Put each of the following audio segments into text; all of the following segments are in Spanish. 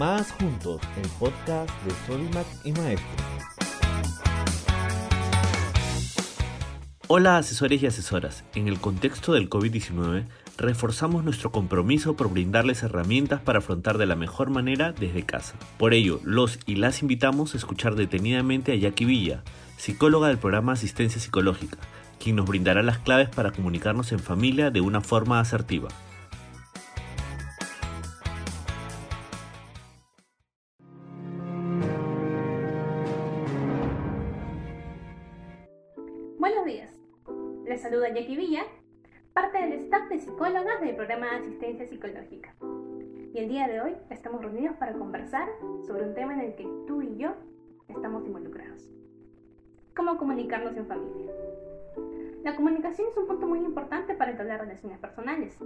Más Juntos, el podcast de Solimac y Maestro. Hola asesores y asesoras. En el contexto del COVID-19, reforzamos nuestro compromiso por brindarles herramientas para afrontar de la mejor manera desde casa. Por ello, los y las invitamos a escuchar detenidamente a Jackie Villa, psicóloga del programa Asistencia Psicológica, quien nos brindará las claves para comunicarnos en familia de una forma asertiva. Buenos días. Les saluda Jackie Villa, parte del staff de psicólogas del programa de asistencia psicológica. Y el día de hoy estamos reunidos para conversar sobre un tema en el que tú y yo estamos involucrados. ¿Cómo comunicarnos en familia? La comunicación es un punto muy importante para entablar relaciones personales.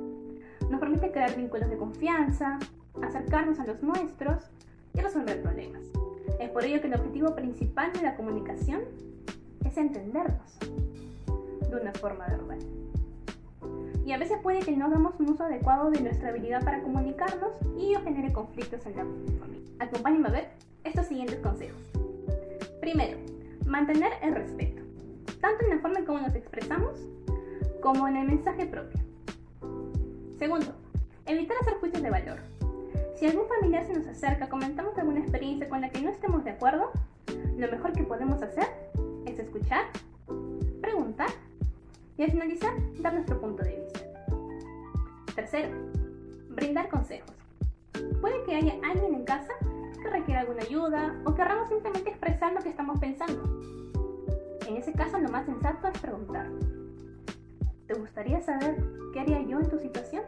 Nos permite crear vínculos de confianza, acercarnos a los nuestros y resolver problemas. Es por ello que el objetivo principal de la comunicación es entendernos de una forma verbal. Y a veces puede que no hagamos un uso adecuado de nuestra habilidad para comunicarnos y ello genere conflictos en la familia. Acompáñenme a ver estos siguientes consejos. Primero, mantener el respeto, tanto en la forma en cómo nos expresamos como en el mensaje propio. Segundo, evitar hacer juicios de valor. Si algún familiar se nos acerca, comentamos alguna experiencia con la que no estemos de acuerdo, lo mejor que podemos hacer escuchar, preguntar y al finalizar dar nuestro punto de vista. Tercero, brindar consejos. Puede que haya alguien en casa que requiera alguna ayuda o querramos simplemente expresar lo que estamos pensando. En ese caso lo más sensato es preguntar. ¿Te gustaría saber qué haría yo en tu situación?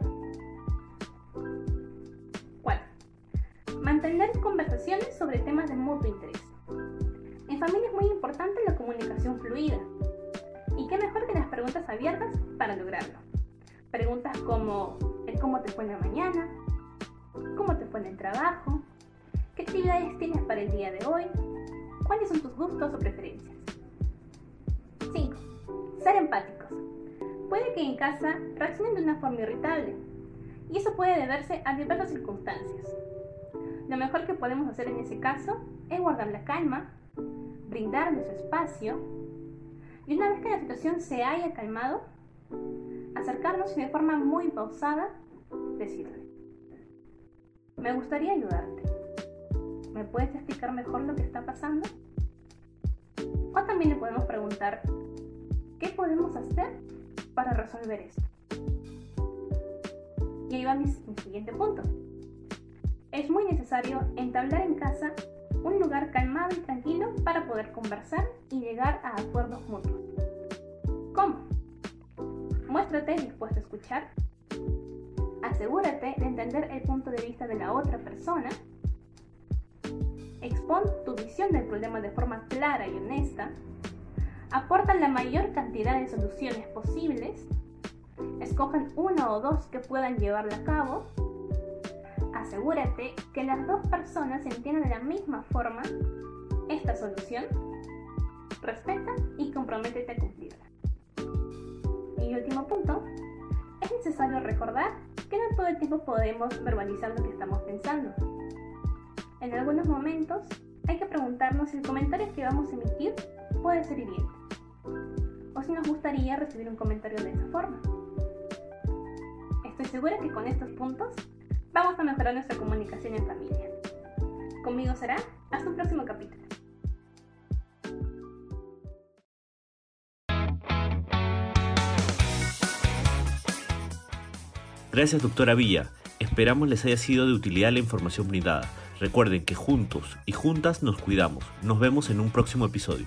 Cuarto, mantener conversaciones sobre temas de mutuo interés. En familia es muy importante la comunicación fluida. ¿Y qué mejor que las preguntas abiertas para lograrlo? Preguntas como cómo te fue en la mañana, cómo te fue en el trabajo, qué actividades tienes para el día de hoy, cuáles son tus gustos o preferencias. 5. Ser empáticos. Puede que en casa reaccionen de una forma irritable y eso puede deberse a diversas circunstancias. Lo mejor que podemos hacer en ese caso es guardar la calma, brindarle su espacio y una vez que la situación se haya calmado, acercarnos y de forma muy pausada decirle, me gustaría ayudarte. ¿Me puedes explicar mejor lo que está pasando? O también le podemos preguntar, ¿qué podemos hacer para resolver esto? Y ahí va mi, mi siguiente punto. Es muy necesario entablar en casa poder conversar y llegar a acuerdos mutuos. ¿Cómo? Muéstrate dispuesto a escuchar. Asegúrate de entender el punto de vista de la otra persona. Expon tu visión del problema de forma clara y honesta. Aporta la mayor cantidad de soluciones posibles. Escojan una o dos que puedan llevarla a cabo asegúrate que las dos personas entiendan de la misma forma esta solución, respeta y comprométete a cumplirla. Y último punto, es necesario recordar que no todo el tiempo podemos verbalizar lo que estamos pensando. En algunos momentos hay que preguntarnos si el comentario que vamos a emitir puede ser hiriente, o si nos gustaría recibir un comentario de esa forma. Estoy segura que con estos puntos vamos a mejorar nuestra comunicación en familia. Conmigo será hasta un próximo capítulo. Gracias doctora Villa. Esperamos les haya sido de utilidad la información brindada. Recuerden que juntos y juntas nos cuidamos. Nos vemos en un próximo episodio.